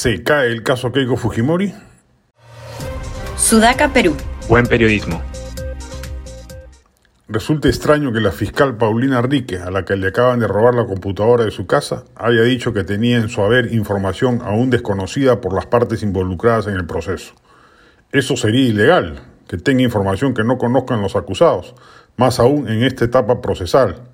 ¿Se cae el caso Keiko Fujimori? Sudaca, Perú. Buen periodismo. Resulta extraño que la fiscal Paulina Rique, a la que le acaban de robar la computadora de su casa, haya dicho que tenía en su haber información aún desconocida por las partes involucradas en el proceso. Eso sería ilegal, que tenga información que no conozcan los acusados, más aún en esta etapa procesal.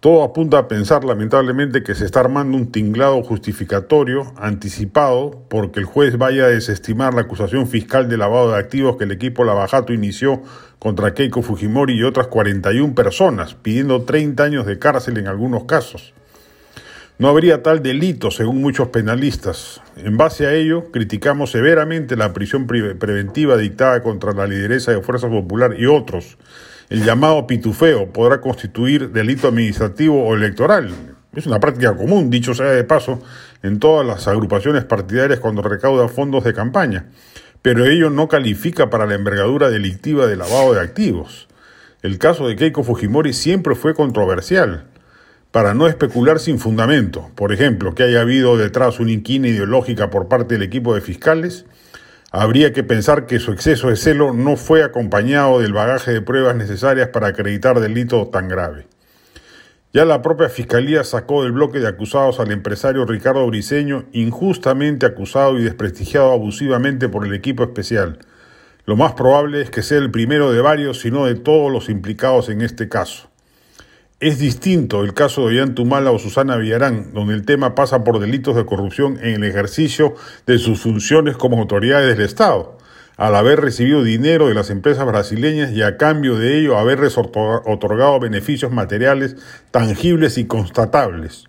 Todo apunta a pensar lamentablemente que se está armando un tinglado justificatorio anticipado porque el juez vaya a desestimar la acusación fiscal de lavado de activos que el equipo Lavajato inició contra Keiko Fujimori y otras 41 personas, pidiendo 30 años de cárcel en algunos casos. No habría tal delito, según muchos penalistas. En base a ello, criticamos severamente la prisión preventiva dictada contra la lideresa de Fuerza Popular y otros, el llamado pitufeo podrá constituir delito administrativo o electoral. Es una práctica común, dicho sea de paso, en todas las agrupaciones partidarias cuando recauda fondos de campaña, pero ello no califica para la envergadura delictiva de lavado de activos. El caso de Keiko Fujimori siempre fue controversial, para no especular sin fundamento, por ejemplo, que haya habido detrás una inquina ideológica por parte del equipo de fiscales, Habría que pensar que su exceso de celo no fue acompañado del bagaje de pruebas necesarias para acreditar delito tan grave. Ya la propia Fiscalía sacó del bloque de acusados al empresario Ricardo Briceño, injustamente acusado y desprestigiado abusivamente por el equipo especial. Lo más probable es que sea el primero de varios, si no de todos los implicados en este caso. Es distinto el caso de Ollantumala o Susana Villarán, donde el tema pasa por delitos de corrupción en el ejercicio de sus funciones como autoridades del Estado, al haber recibido dinero de las empresas brasileñas y a cambio de ello haberles otorgado beneficios materiales tangibles y constatables.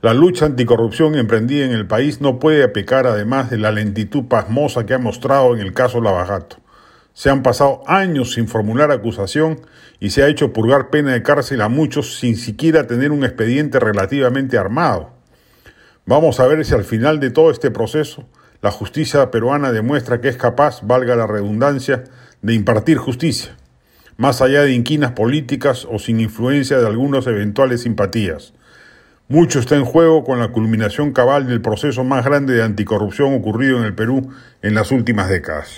La lucha anticorrupción emprendida en el país no puede pecar además de la lentitud pasmosa que ha mostrado en el caso Lavajato. Se han pasado años sin formular acusación y se ha hecho purgar pena de cárcel a muchos sin siquiera tener un expediente relativamente armado. Vamos a ver si al final de todo este proceso la justicia peruana demuestra que es capaz, valga la redundancia, de impartir justicia, más allá de inquinas políticas o sin influencia de algunas eventuales simpatías. Mucho está en juego con la culminación cabal del proceso más grande de anticorrupción ocurrido en el Perú en las últimas décadas.